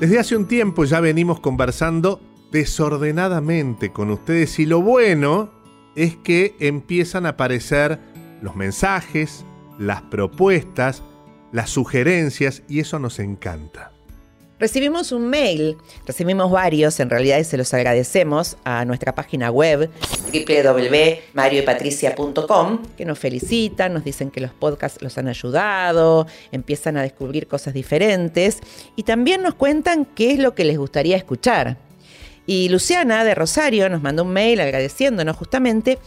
Desde hace un tiempo ya venimos conversando desordenadamente con ustedes y lo bueno es que empiezan a aparecer los mensajes, las propuestas, las sugerencias y eso nos encanta. Recibimos un mail, recibimos varios, en realidad y se los agradecemos a nuestra página web www.marioypatricia.com que nos felicitan, nos dicen que los podcasts los han ayudado, empiezan a descubrir cosas diferentes y también nos cuentan qué es lo que les gustaría escuchar. Y Luciana de Rosario nos mandó un mail agradeciéndonos justamente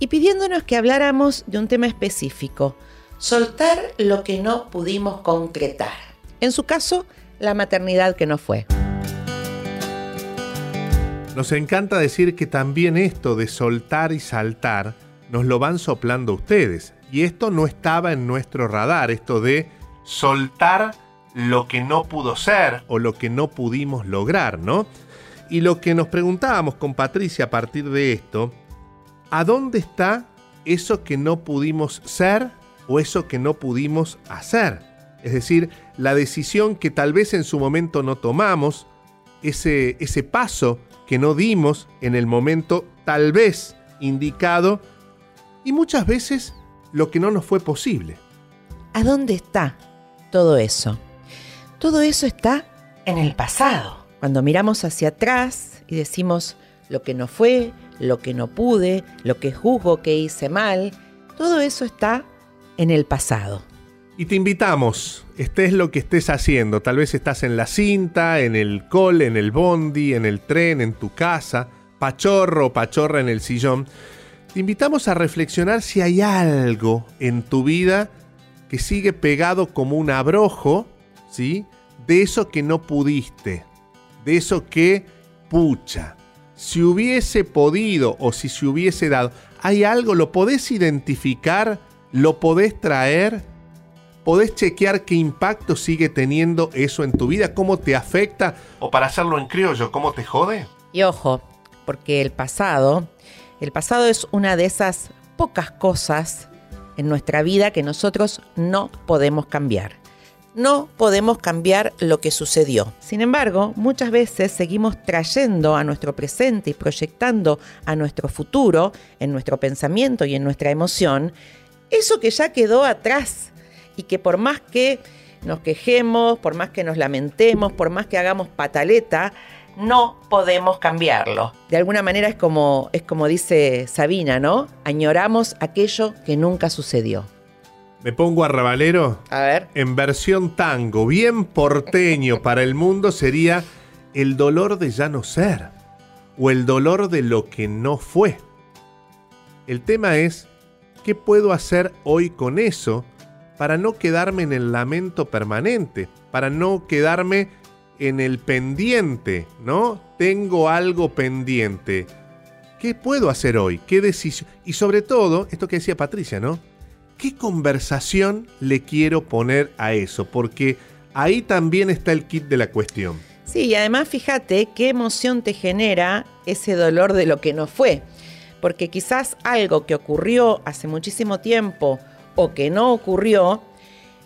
y pidiéndonos que habláramos de un tema específico, soltar lo que no pudimos concretar. En su caso, la maternidad que no fue. Nos encanta decir que también esto de soltar y saltar nos lo van soplando ustedes. Y esto no estaba en nuestro radar, esto de soltar lo que no pudo ser o lo que no pudimos lograr, ¿no? Y lo que nos preguntábamos con Patricia a partir de esto, ¿a dónde está eso que no pudimos ser o eso que no pudimos hacer? Es decir, la decisión que tal vez en su momento no tomamos, ese, ese paso que no dimos en el momento tal vez indicado y muchas veces lo que no nos fue posible. ¿A dónde está todo eso? Todo eso está en el pasado. Cuando miramos hacia atrás y decimos lo que no fue, lo que no pude, lo que juzgo que hice mal, todo eso está en el pasado. Y te invitamos, estés lo que estés haciendo, tal vez estás en la cinta, en el cole, en el bondi, en el tren, en tu casa, pachorro pachorra en el sillón, te invitamos a reflexionar si hay algo en tu vida que sigue pegado como un abrojo, ¿sí? De eso que no pudiste, de eso que pucha. Si hubiese podido o si se hubiese dado, ¿hay algo? ¿Lo podés identificar? ¿Lo podés traer? Podés chequear qué impacto sigue teniendo eso en tu vida, cómo te afecta, o para hacerlo en criollo, cómo te jode. Y ojo, porque el pasado, el pasado es una de esas pocas cosas en nuestra vida que nosotros no podemos cambiar. No podemos cambiar lo que sucedió. Sin embargo, muchas veces seguimos trayendo a nuestro presente y proyectando a nuestro futuro, en nuestro pensamiento y en nuestra emoción, eso que ya quedó atrás y que por más que nos quejemos, por más que nos lamentemos, por más que hagamos pataleta, no podemos cambiarlo. De alguna manera es como, es como dice Sabina, ¿no? Añoramos aquello que nunca sucedió. Me pongo a rabalero. A ver. En versión tango, bien porteño para el mundo sería el dolor de ya no ser o el dolor de lo que no fue. El tema es, ¿qué puedo hacer hoy con eso para no quedarme en el lamento permanente, para no quedarme en el pendiente, ¿no? Tengo algo pendiente. ¿Qué puedo hacer hoy? ¿Qué decisión? Y sobre todo, esto que decía Patricia, ¿no? ¿Qué conversación le quiero poner a eso? Porque ahí también está el kit de la cuestión. Sí, y además fíjate qué emoción te genera ese dolor de lo que no fue. Porque quizás algo que ocurrió hace muchísimo tiempo, o que no ocurrió,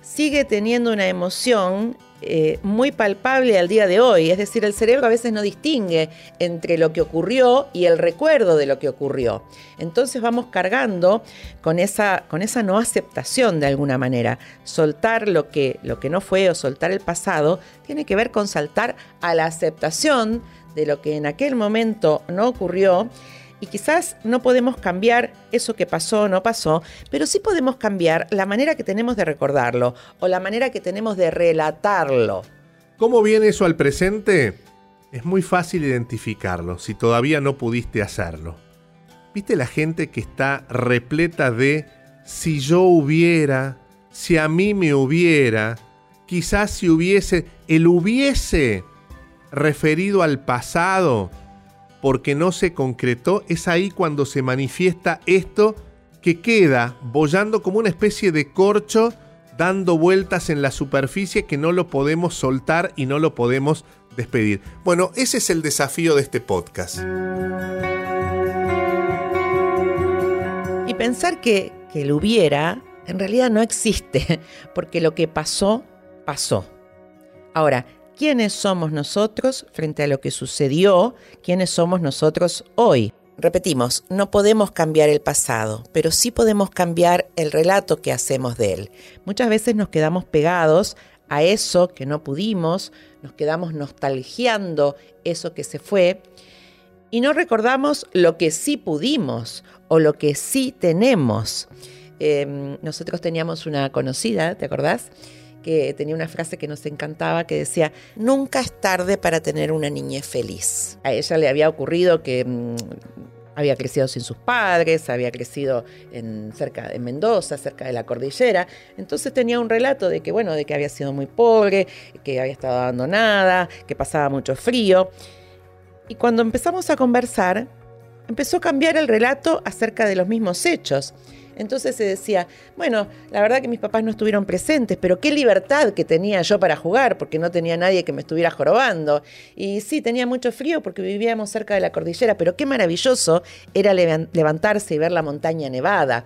sigue teniendo una emoción eh, muy palpable al día de hoy. Es decir, el cerebro a veces no distingue entre lo que ocurrió y el recuerdo de lo que ocurrió. Entonces vamos cargando con esa, con esa no aceptación de alguna manera. Soltar lo que, lo que no fue o soltar el pasado tiene que ver con saltar a la aceptación de lo que en aquel momento no ocurrió y quizás no podemos cambiar eso que pasó o no pasó, pero sí podemos cambiar la manera que tenemos de recordarlo o la manera que tenemos de relatarlo. ¿Cómo viene eso al presente? Es muy fácil identificarlo si todavía no pudiste hacerlo. ¿Viste la gente que está repleta de si yo hubiera, si a mí me hubiera, quizás si hubiese, el hubiese referido al pasado porque no se concretó, es ahí cuando se manifiesta esto que queda bollando como una especie de corcho dando vueltas en la superficie que no lo podemos soltar y no lo podemos despedir. Bueno, ese es el desafío de este podcast. Y pensar que, que lo hubiera en realidad no existe, porque lo que pasó, pasó. Ahora, quiénes somos nosotros frente a lo que sucedió, quiénes somos nosotros hoy. Repetimos, no podemos cambiar el pasado, pero sí podemos cambiar el relato que hacemos de él. Muchas veces nos quedamos pegados a eso que no pudimos, nos quedamos nostalgiando eso que se fue y no recordamos lo que sí pudimos o lo que sí tenemos. Em, nosotros teníamos una conocida, ¿te acordás? Que tenía una frase que nos encantaba que decía, nunca es tarde para tener una niñez feliz. A ella le había ocurrido que mm, había crecido sin sus padres, había crecido en, cerca de Mendoza, cerca de la cordillera, entonces tenía un relato de que, bueno, de que había sido muy pobre, que había estado abandonada, que pasaba mucho frío. Y cuando empezamos a conversar, empezó a cambiar el relato acerca de los mismos hechos. Entonces se decía, bueno, la verdad que mis papás no estuvieron presentes, pero qué libertad que tenía yo para jugar, porque no tenía nadie que me estuviera jorobando. Y sí, tenía mucho frío porque vivíamos cerca de la cordillera, pero qué maravilloso era levantarse y ver la montaña nevada.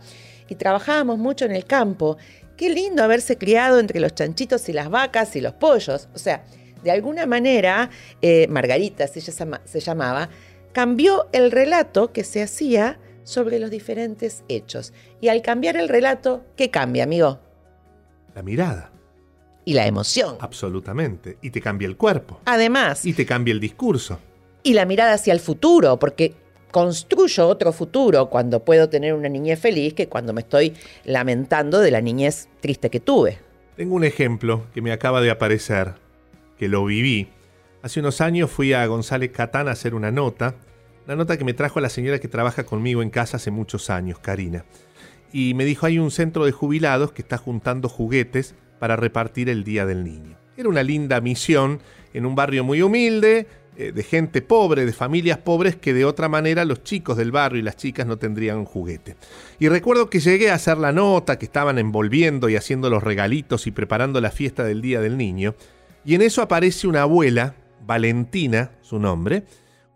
Y trabajábamos mucho en el campo. Qué lindo haberse criado entre los chanchitos y las vacas y los pollos. O sea, de alguna manera, eh, Margarita, si ella se llamaba, cambió el relato que se hacía sobre los diferentes hechos. Y al cambiar el relato, ¿qué cambia, amigo? La mirada. Y la emoción. Absolutamente. Y te cambia el cuerpo. Además. Y te cambia el discurso. Y la mirada hacia el futuro, porque construyo otro futuro cuando puedo tener una niñez feliz que cuando me estoy lamentando de la niñez triste que tuve. Tengo un ejemplo que me acaba de aparecer, que lo viví. Hace unos años fui a González Catán a hacer una nota la nota que me trajo la señora que trabaja conmigo en casa hace muchos años, Karina. Y me dijo, hay un centro de jubilados que está juntando juguetes para repartir el Día del Niño. Era una linda misión en un barrio muy humilde, eh, de gente pobre, de familias pobres, que de otra manera los chicos del barrio y las chicas no tendrían un juguete. Y recuerdo que llegué a hacer la nota, que estaban envolviendo y haciendo los regalitos y preparando la fiesta del Día del Niño, y en eso aparece una abuela, Valentina, su nombre,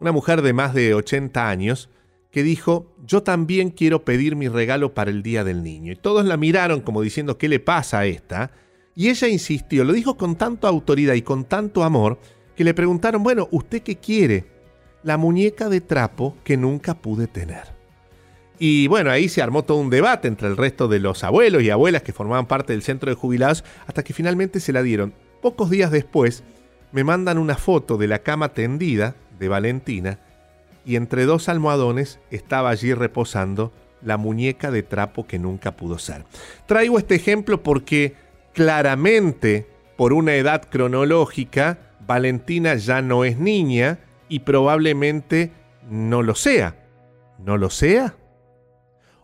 una mujer de más de 80 años, que dijo, yo también quiero pedir mi regalo para el Día del Niño. Y todos la miraron como diciendo, ¿qué le pasa a esta? Y ella insistió, lo dijo con tanta autoridad y con tanto amor, que le preguntaron, bueno, ¿usted qué quiere? La muñeca de trapo que nunca pude tener. Y bueno, ahí se armó todo un debate entre el resto de los abuelos y abuelas que formaban parte del centro de jubilados, hasta que finalmente se la dieron. Pocos días después, me mandan una foto de la cama tendida de Valentina y entre dos almohadones estaba allí reposando la muñeca de trapo que nunca pudo ser. Traigo este ejemplo porque claramente, por una edad cronológica, Valentina ya no es niña y probablemente no lo sea. ¿No lo sea?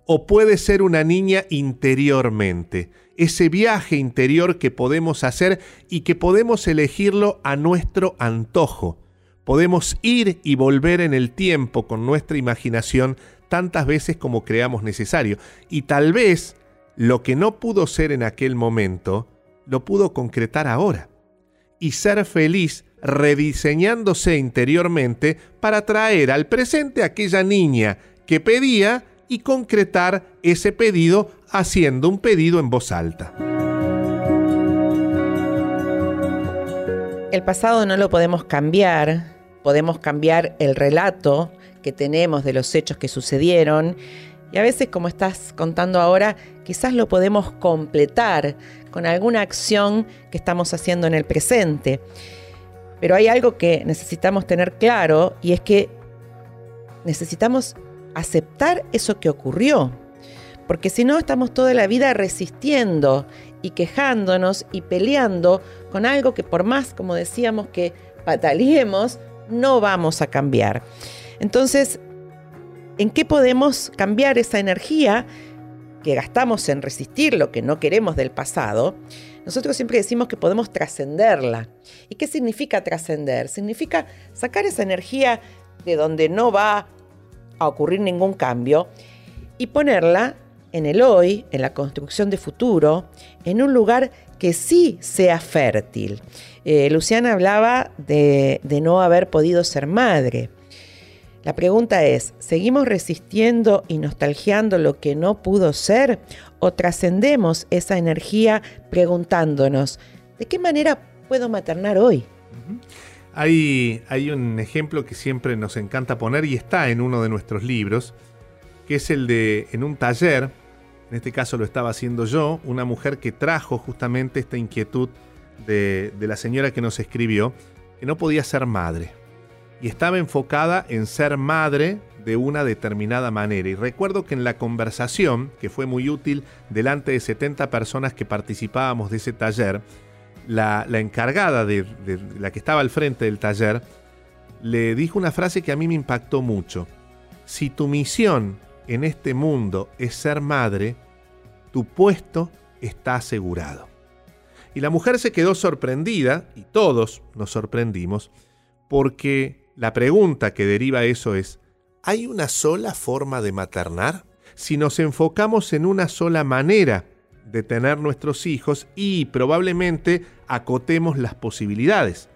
O puede ser una niña interiormente, ese viaje interior que podemos hacer y que podemos elegirlo a nuestro antojo Podemos ir y volver en el tiempo con nuestra imaginación tantas veces como creamos necesario. Y tal vez lo que no pudo ser en aquel momento, lo pudo concretar ahora. Y ser feliz rediseñándose interiormente para traer al presente aquella niña que pedía y concretar ese pedido haciendo un pedido en voz alta. El pasado no lo podemos cambiar, podemos cambiar el relato que tenemos de los hechos que sucedieron y a veces, como estás contando ahora, quizás lo podemos completar con alguna acción que estamos haciendo en el presente. Pero hay algo que necesitamos tener claro y es que necesitamos aceptar eso que ocurrió. Porque si no, estamos toda la vida resistiendo y quejándonos y peleando con algo que por más, como decíamos, que pataleemos, no vamos a cambiar. Entonces, ¿en qué podemos cambiar esa energía que gastamos en resistir lo que no queremos del pasado? Nosotros siempre decimos que podemos trascenderla. ¿Y qué significa trascender? Significa sacar esa energía de donde no va a ocurrir ningún cambio y ponerla en el hoy, en la construcción de futuro, en un lugar que sí sea fértil. Eh, Luciana hablaba de, no haber podido ser madre. La pregunta es, ¿seguimos resistiendo y nostalgiando lo que no pudo ser o trascendemos esa energía preguntándonos, ¿de qué manera puedo maternar hoy? Hay un ejemplo que siempre nos encanta poner y está en uno de nuestros libros, que es el de en un taller, en este caso lo estaba haciendo yo, una mujer que trajo justamente esta inquietud de, la señora que nos escribió, que no podía ser madre. Y estaba enfocada en ser madre de una determinada manera. Y recuerdo que en la conversación, que fue muy útil delante de 70 personas que participábamos de ese taller, la, encargada de, la que estaba al frente del taller le dijo una frase que a mí me impactó mucho. Si tu misión en este mundo es ser madre, tu puesto está asegurado. Y la mujer se quedó sorprendida, y todos nos sorprendimos, porque la pregunta que deriva eso es, ¿hay una sola forma de maternar? Si nos enfocamos en una sola manera de tener nuestros hijos y probablemente acotemos las posibilidades.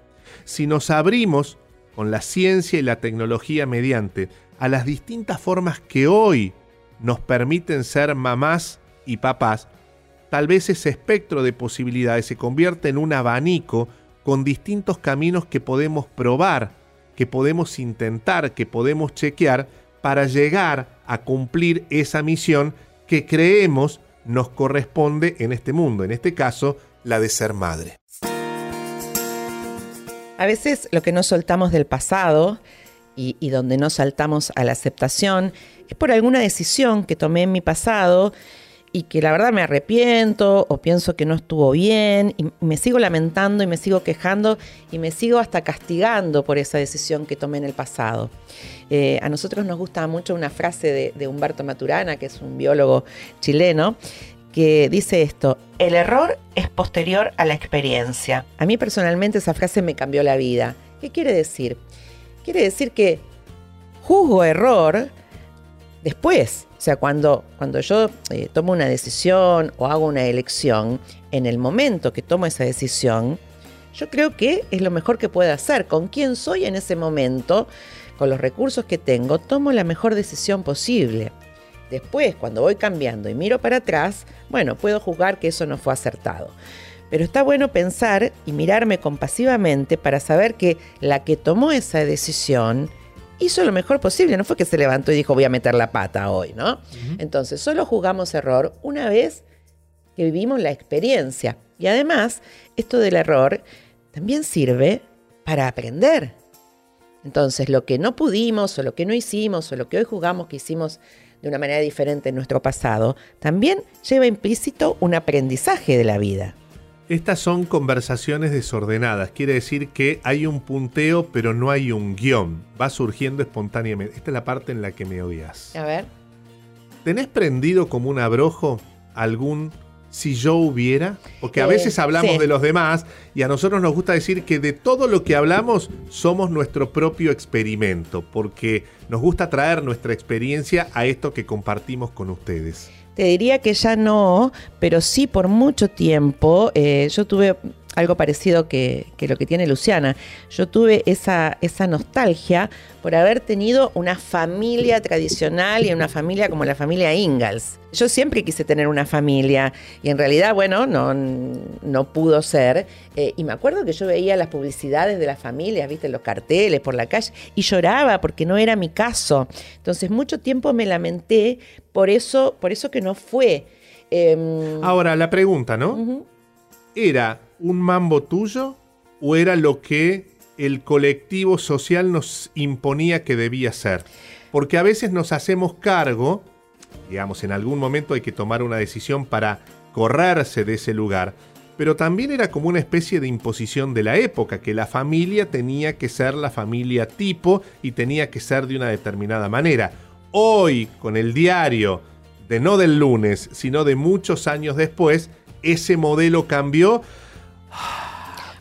Si nos abrimos con la ciencia y la tecnología mediante a las distintas formas que hoy nos permiten ser mamás y papás, tal vez ese espectro de posibilidades se convierte en un abanico con distintos caminos que podemos probar, que podemos intentar, que podemos chequear para llegar a cumplir esa misión que creemos nos corresponde en este mundo, en este caso, la de ser madre. A veces lo que no soltamos del pasado y, y, donde no saltamos a la aceptación es por alguna decisión que tomé en mi pasado y que la verdad me arrepiento o pienso que no estuvo bien y me sigo lamentando y me sigo quejando y me sigo hasta castigando por esa decisión que tomé en el pasado. Eh, a nosotros nos gusta mucho una frase de, de Humberto Maturana, que es un biólogo chileno, que dice esto, el error es posterior a la experiencia. A mí personalmente esa frase me cambió la vida. ¿Qué quiere decir? Quiere decir que juzgo error después. O sea, cuando, cuando yo eh, tomo una decisión o hago una elección, en el momento que tomo esa decisión, yo creo que es lo mejor que puedo hacer. Con quién soy en ese momento, con los recursos que tengo, tomo la mejor decisión posible. Después, cuando voy cambiando y miro para atrás, bueno, puedo juzgar que eso no fue acertado. Pero está bueno pensar y mirarme compasivamente para saber que la que tomó esa decisión hizo lo mejor posible. No fue que se levantó y dijo voy a meter la pata hoy, ¿no? Uh -huh. Entonces, solo juzgamos error una vez que vivimos la experiencia. Y además, esto del error también sirve para aprender. Entonces, lo que no pudimos o lo que no hicimos o lo que hoy jugamos que hicimos de una manera diferente en nuestro pasado, también lleva implícito un aprendizaje de la vida. Estas son conversaciones desordenadas, quiere decir que hay un punteo pero no hay un guion, va surgiendo espontáneamente. Esta es la parte en la que me odias. A ver. ¿Tenés prendido como un abrojo algún si yo hubiera? Porque a veces hablamos sí. de los demás y a nosotros nos gusta decir que de todo lo que hablamos somos nuestro propio experimento, porque nos gusta traer nuestra experiencia a esto que compartimos con ustedes. Te diría que ya no, pero sí por mucho tiempo. Eh, yo tuve algo parecido que, que, lo que tiene Luciana. Yo tuve esa, esa nostalgia por haber tenido una familia tradicional y una familia como la familia Ingalls. Yo siempre quise tener una familia y en realidad, bueno, no, no pudo ser. Eh, y me acuerdo que yo veía las publicidades de las familias, viste, los carteles por la calle y lloraba porque no era mi caso. Entonces, mucho tiempo me lamenté por eso, por eso que no fue. Eh, Ahora, la pregunta, ¿no? Uh -huh. ¿Era un mambo tuyo o era lo que el colectivo social nos imponía que debía ser? Porque a veces nos hacemos cargo, digamos, en algún momento hay que tomar una decisión para correrse de ese lugar, pero también era como una especie de imposición de la época, que la familia tenía que ser la familia tipo y tenía que ser de una determinada manera. Hoy, con el diario, de no del lunes, sino de muchos años después, ese modelo cambió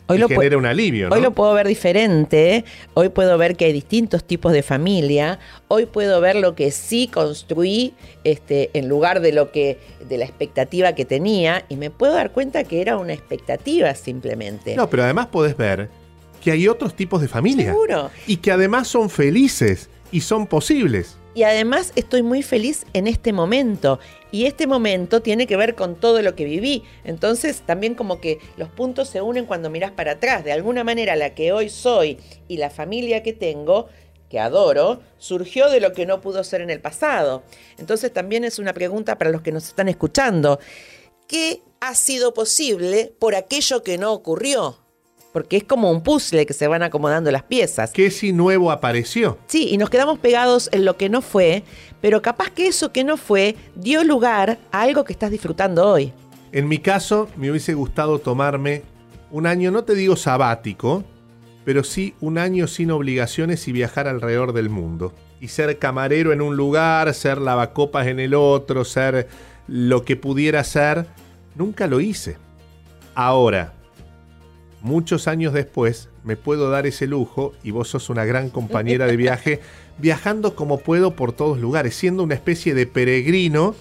Hoy lo genera un alivio. ¿no? Hoy lo puedo ver diferente. Hoy puedo ver que hay distintos tipos de familia. Hoy puedo ver lo que sí construí este, en lugar de lo que de la expectativa que tenía y me puedo dar cuenta que era una expectativa simplemente. No, pero además podés ver que hay otros tipos de familia. Seguro. Y que además son felices y son posibles. Y además estoy muy feliz en este momento. Y este momento tiene que ver con todo lo que viví. Entonces también como que los puntos se unen cuando miras para atrás. De alguna manera la que hoy soy y la familia que tengo, que adoro, surgió de lo que no pudo ser en el pasado. Entonces también es una pregunta para los que nos están escuchando. ¿Qué ha sido posible por aquello que no ocurrió? Porque es como un puzzle que se van acomodando las piezas. ¿Qué si nuevo apareció? Sí, y nos quedamos pegados en lo que no fue, pero capaz que eso que no fue dio lugar a algo que estás disfrutando hoy. En mi caso, me hubiese gustado tomarme un año, no te digo sabático, pero sí un año sin obligaciones y viajar alrededor del mundo. Y ser camarero en un lugar, ser lavacopas en el otro, ser lo que pudiera ser, nunca lo hice. Ahora, muchos años después me puedo dar ese lujo y vos sos una gran compañera de viaje, viajando como puedo por todos lugares, siendo una especie de peregrino,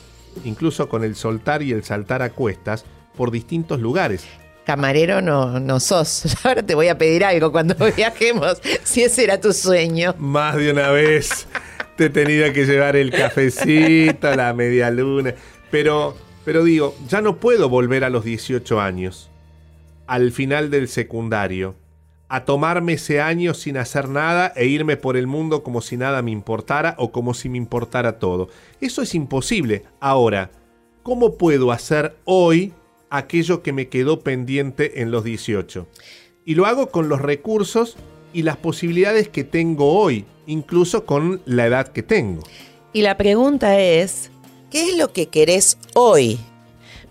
incluso con el soltar y el saltar a cuestas, por distintos lugares. Camarero no, no sos. Ahora te voy a pedir algo cuando viajemos, si ese era tu sueño. Más de una vez te tenía que llevar el cafecito, la media luna. Pero, pero digo, ya no puedo volver a los 18 años al final del secundario, a tomarme ese año sin hacer nada e irme por el mundo como si nada me importara o como si me importara todo. Eso es imposible. Ahora, ¿cómo puedo hacer hoy aquello que me quedó pendiente en los 18? Y lo hago con los recursos y las posibilidades que tengo hoy, incluso con la edad que tengo. Y la pregunta es, ¿qué es lo que querés hoy?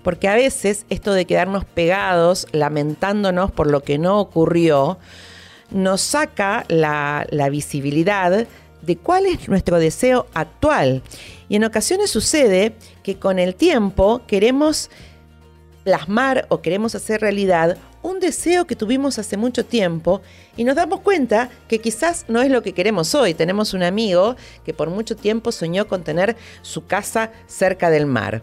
Porque a veces esto de quedarnos pegados, lamentándonos por lo que no ocurrió, nos saca la, visibilidad de cuál es nuestro deseo actual. Y en ocasiones sucede que con el tiempo queremos plasmar o queremos hacer realidad un deseo que tuvimos hace mucho tiempo y nos damos cuenta que quizás no es lo que queremos hoy. Tenemos un amigo que por mucho tiempo soñó con tener su casa cerca del mar.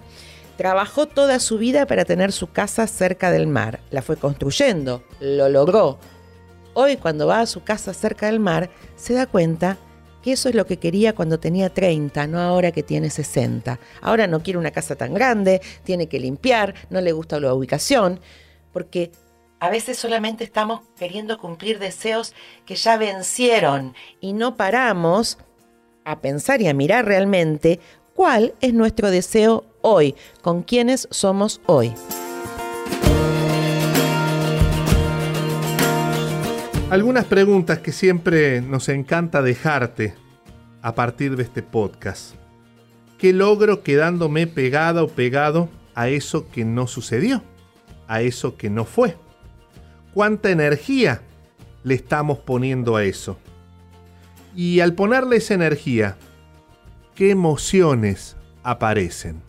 Trabajó toda su vida para tener su casa cerca del mar. La fue construyendo, lo logró. Hoy cuando va a su casa cerca del mar, se da cuenta que eso es lo que quería cuando tenía 30, no ahora que tiene 60. Ahora no quiere una casa tan grande, tiene que limpiar, no le gusta la ubicación, porque a veces solamente estamos queriendo cumplir deseos que ya vencieron y no paramos a pensar y a mirar realmente cuál es nuestro deseo hoy, con quiénes somos hoy. Algunas preguntas que siempre nos encanta dejarte a partir de este podcast. ¿Qué logro quedándome pegada o pegado a eso que no sucedió? A eso que no fue. ¿Cuánta energía le estamos poniendo a eso? Y al ponerle esa energía, ¿qué emociones aparecen?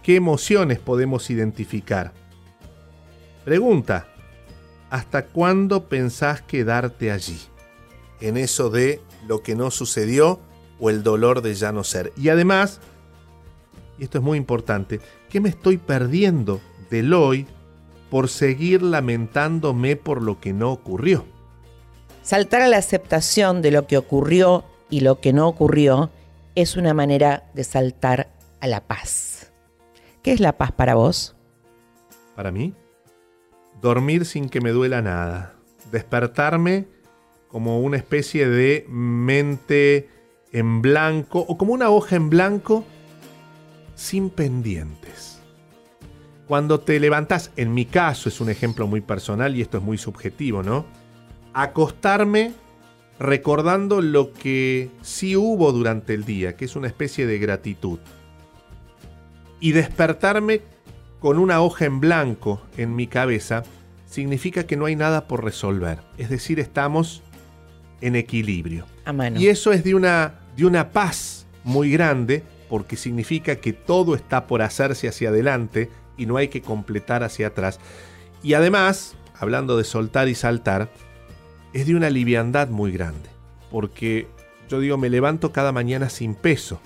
¿Qué emociones podemos identificar? Pregunta, ¿hasta cuándo pensás quedarte allí? En eso de lo que no sucedió o el dolor de ya no ser. Y además, y esto es muy importante, ¿qué me estoy perdiendo del hoy por seguir lamentándome por lo que no ocurrió? Saltar a la aceptación de lo que ocurrió y lo que no ocurrió es una manera de saltar a la paz. ¿Qué es la paz para vos? Para mí, dormir sin que me duela nada. Despertarme como una especie de mente en blanco o como una hoja en blanco sin pendientes. Cuando te levantas, en mi caso es un ejemplo muy personal y esto es muy subjetivo, ¿no? Acostarme recordando lo que sí hubo durante el día, que es una especie de gratitud y despertarme con una hoja en blanco en mi cabeza significa que no hay nada por resolver. Es decir, estamos en equilibrio. Y eso es de una, de una paz muy grande porque significa que todo está por hacerse hacia adelante y no hay que completar hacia atrás. Y además, hablando de soltar y saltar, es de una liviandad muy grande. Porque yo digo, me levanto cada mañana sin peso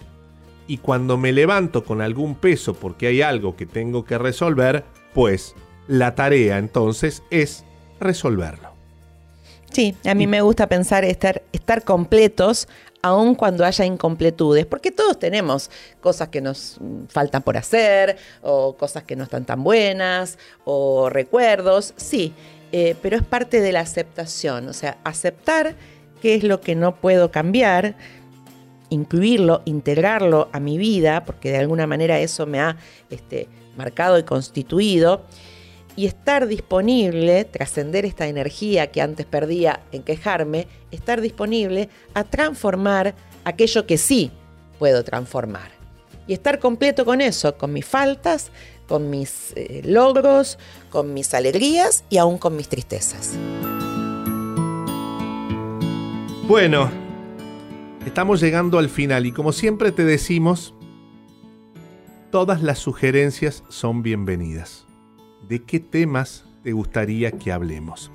y cuando me levanto con algún peso porque hay algo que tengo que resolver, pues la tarea entonces es resolverlo. Sí, a mí me gusta pensar estar, estar completos aun cuando haya incompletudes, porque todos tenemos cosas que nos faltan por hacer, o cosas que no están tan buenas, o recuerdos, sí, eh, pero es parte de la aceptación, o sea, aceptar qué es lo que no puedo cambiar, incluirlo, integrarlo a mi vida, porque de alguna manera eso me ha este, marcado y constituido, y estar disponible, trascender esta energía que antes perdía en quejarme, estar disponible a transformar aquello que sí puedo transformar. Y estar completo con eso, con mis faltas, con mis eh, logros, con mis alegrías y aún con mis tristezas. Bueno, estamos llegando al final y como siempre te decimos, todas las sugerencias son bienvenidas de qué temas te gustaría que hablemos.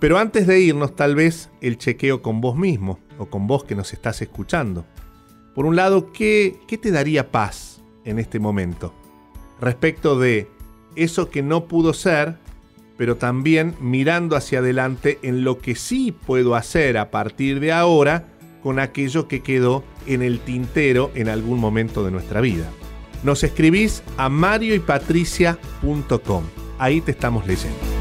Pero antes de irnos, tal vez el chequeo con vos mismo o con vos que nos estás escuchando. Por un lado, ¿qué, qué te daría paz en este momento? Respecto de eso que no pudo ser, pero también mirando hacia adelante en lo que sí puedo hacer a partir de ahora con aquello que quedó en el tintero en algún momento de nuestra vida. Nos escribís a marioypatricia.com ahí te estamos leyendo.